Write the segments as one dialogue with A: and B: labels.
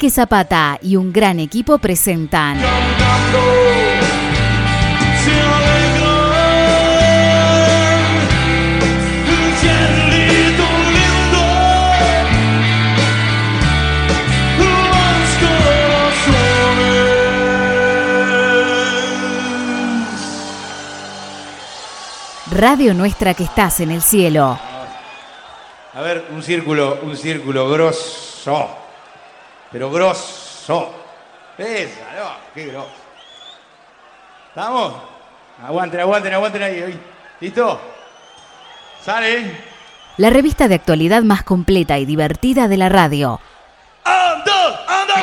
A: Enrique Zapata y un gran equipo presentan. Radio Nuestra que estás en el cielo.
B: A ver, un círculo, un círculo grosso pero grosso. Esa, qué grosso. ¿Estamos? Aguanten, aguanten, aguanten ahí. ¿Listo? ¿Sale?
A: La revista de actualidad más completa y divertida de la radio.
B: ¡Ando! ¡Ando!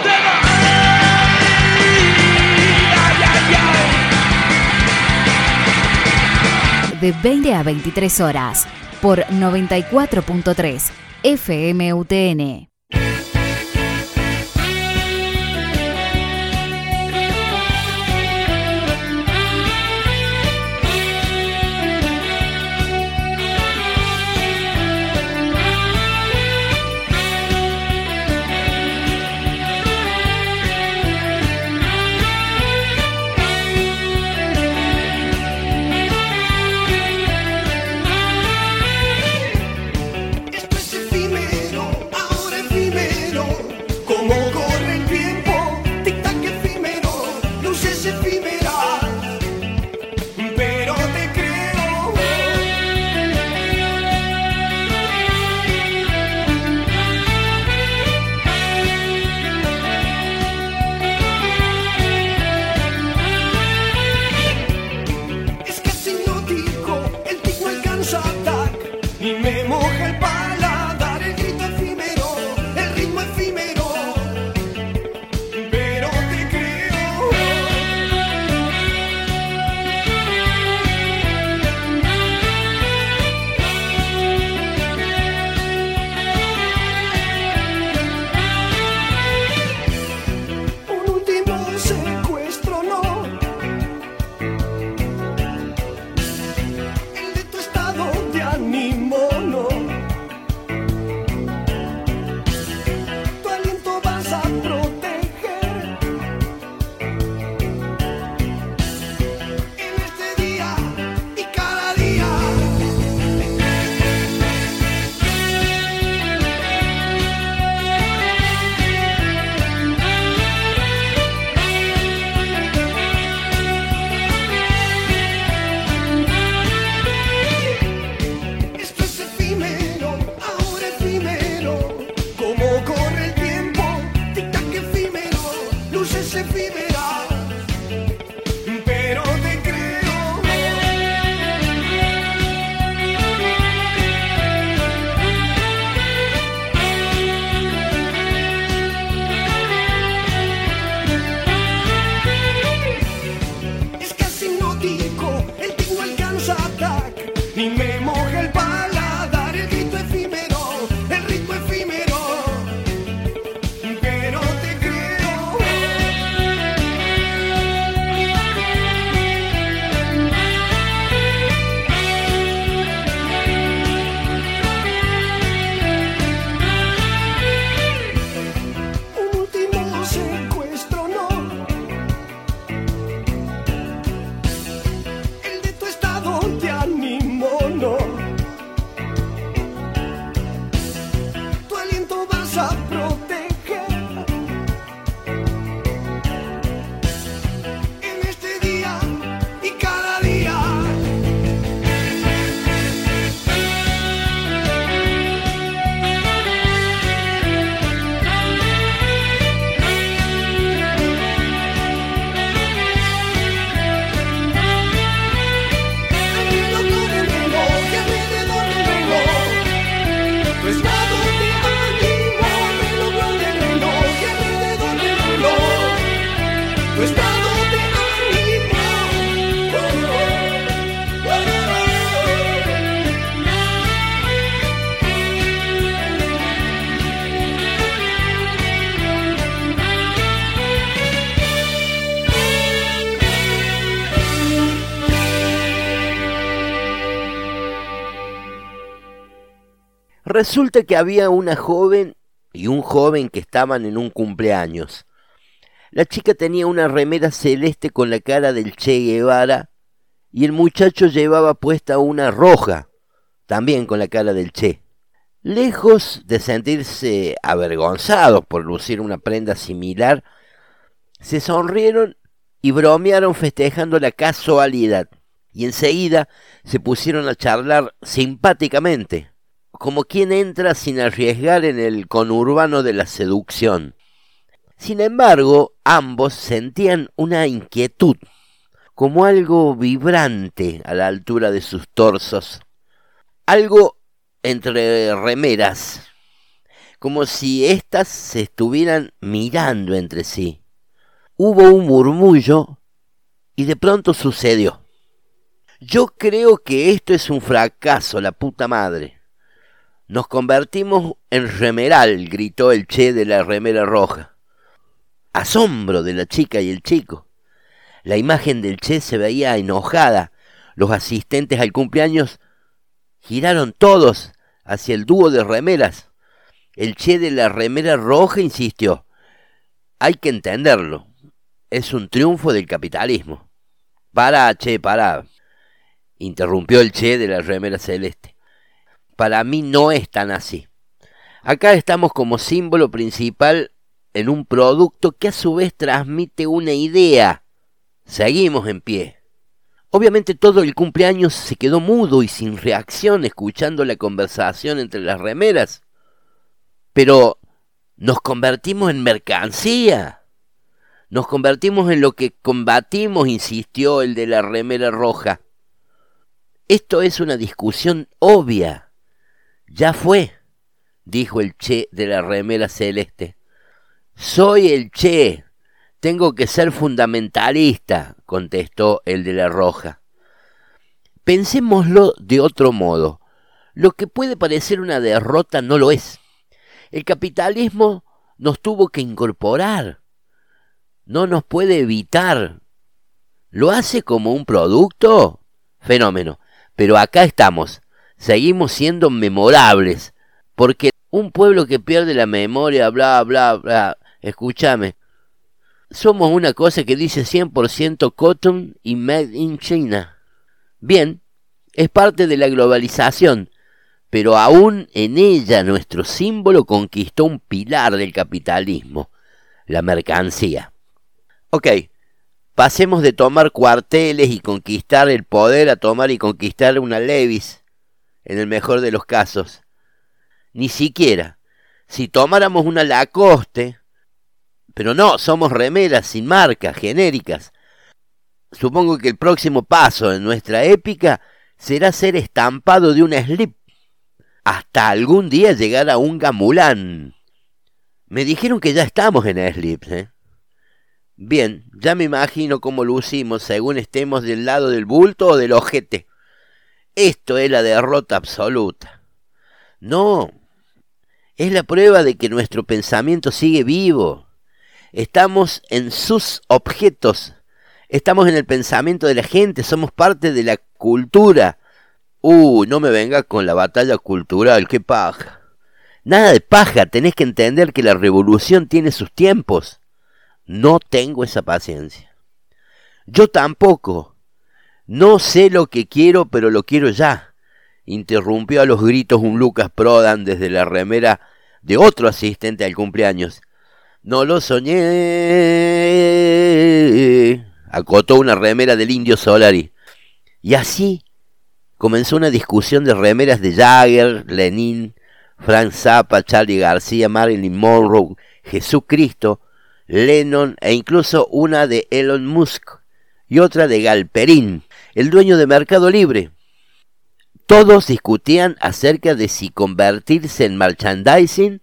A: De 20 a 23 horas por 94.3 FMUTN.
C: Baby, I.
D: Resulta que había una joven y un joven que estaban en un cumpleaños. La chica tenía una remera celeste con la cara del Che Guevara y el muchacho llevaba puesta una roja, también con la cara del Che. Lejos de sentirse avergonzados por lucir una prenda similar, se sonrieron y bromearon festejando la casualidad, y enseguida se pusieron a charlar simpáticamente como quien entra sin arriesgar en el conurbano de la seducción. Sin embargo, ambos sentían una inquietud, como algo vibrante a la altura de sus torsos, algo entre remeras, como si éstas se estuvieran mirando entre sí. Hubo un murmullo y de pronto sucedió. Yo creo que esto es un fracaso, la puta madre. Nos convertimos en remeral, gritó el che de la remera roja. Asombro de la chica y el chico. La imagen del che se veía enojada. Los asistentes al cumpleaños giraron todos hacia el dúo de remeras. El che de la remera roja insistió. Hay que entenderlo es un triunfo del capitalismo. Para, che, para. Interrumpió el che de la remera celeste. Para mí no es tan así. Acá estamos como símbolo principal en un producto que a su vez transmite una idea. Seguimos en pie. Obviamente todo el cumpleaños se quedó mudo y sin reacción escuchando la conversación entre las remeras. Pero nos convertimos en mercancía. Nos convertimos en lo que combatimos, insistió el de la remera roja. Esto es una discusión obvia. Ya fue, dijo el Che de la remera celeste. Soy el Che. Tengo que ser fundamentalista, contestó el de la roja. Pensémoslo de otro modo. Lo que puede parecer una derrota no lo es. El capitalismo nos tuvo que incorporar no nos puede evitar. ¿Lo hace como un producto? Fenómeno. Pero acá estamos. Seguimos siendo memorables. Porque un pueblo que pierde la memoria, bla, bla, bla. Escúchame. Somos una cosa que dice 100% cotton y made in China. Bien, es parte de la globalización, pero aún en ella nuestro símbolo conquistó un pilar del capitalismo, la mercancía. Ok, pasemos de tomar cuarteles y conquistar el poder a tomar y conquistar una Levis, en el mejor de los casos. Ni siquiera. Si tomáramos una Lacoste, pero no, somos remeras sin marca, genéricas. Supongo que el próximo paso en nuestra épica será ser estampado de una slip, hasta algún día llegar a un gamulán. Me dijeron que ya estamos en slips, ¿eh? Bien, ya me imagino cómo lucimos según estemos del lado del bulto o del ojete. Esto es la derrota absoluta. No, es la prueba de que nuestro pensamiento sigue vivo. Estamos en sus objetos, estamos en el pensamiento de la gente, somos parte de la cultura. Uh, no me venga con la batalla cultural, qué paja. Nada de paja, tenés que entender que la revolución tiene sus tiempos. No tengo esa paciencia. Yo tampoco. No sé lo que quiero, pero lo quiero ya. Interrumpió a los gritos un Lucas Prodan desde la remera de otro asistente al cumpleaños. No lo soñé. Acotó una remera del indio Solari. Y así comenzó una discusión de remeras de Jagger, Lenin, Frank Zappa, Charlie García, Marilyn Monroe, Jesucristo, Lennon e incluso una de Elon Musk y otra de Galperín, el dueño de Mercado Libre. Todos discutían acerca de si convertirse en merchandising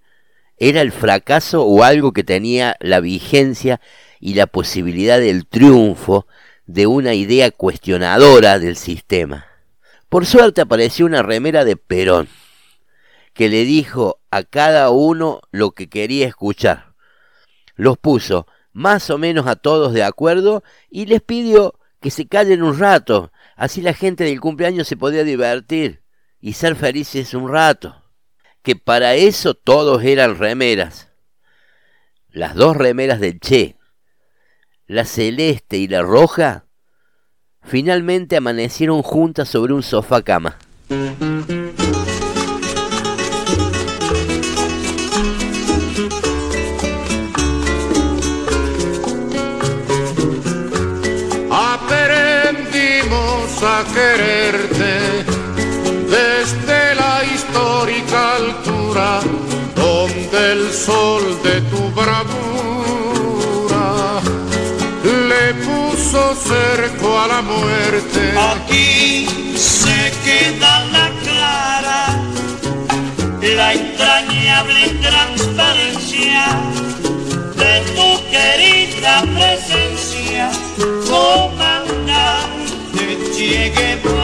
D: era el fracaso o algo que tenía la vigencia y la posibilidad del triunfo de una idea cuestionadora del sistema. Por suerte apareció una remera de Perón, que le dijo a cada uno lo que quería escuchar los puso más o menos a todos de acuerdo y les pidió que se callen un rato, así la gente del cumpleaños se podía divertir y ser felices un rato. que para eso todos eran remeras. Las dos remeras del Che, la celeste y la roja, finalmente amanecieron juntas sobre un sofá cama.
E: El sol de tu bravura le puso cerco a la muerte.
F: Aquí se queda la clara, la entrañable transparencia de tu querida presencia, comandante Che Guevara.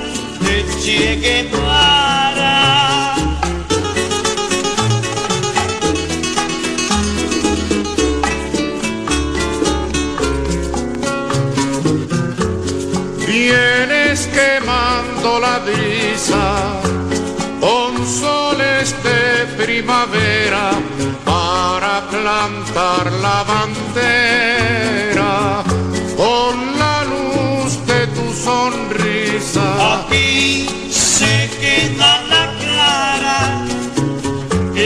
F: Che Guevara.
E: Vienes quemando la brisa con soles de primavera para plantar la bandera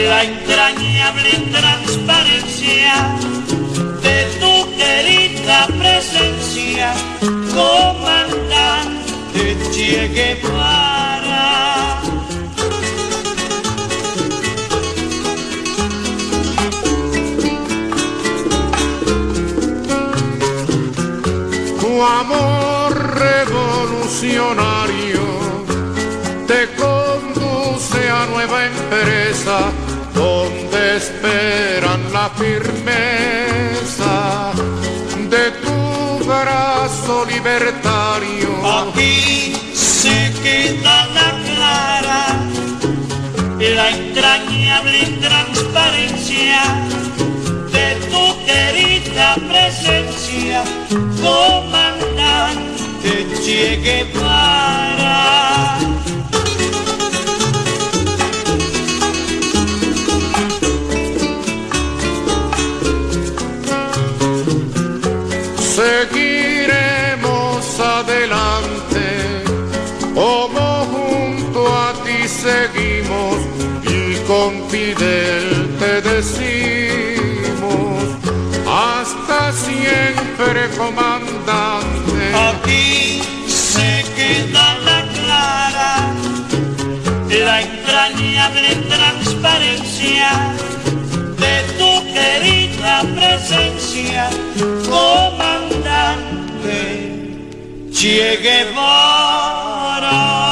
E: la
F: entrañable transparencia de tu querida presencia, comandante Che Guevara.
E: Tu amor revolucionario te conduce a nueva empresa esperan la firmeza de tu brazo libertario.
F: Aquí se queda la clara, la entrañable transparencia de tu querida presencia, comandante Che Guevara.
E: Fidel te decimos, hasta siempre comandante.
F: Aquí se queda la clara, la entrañable transparencia de tu querida presencia, comandante Che Guevara.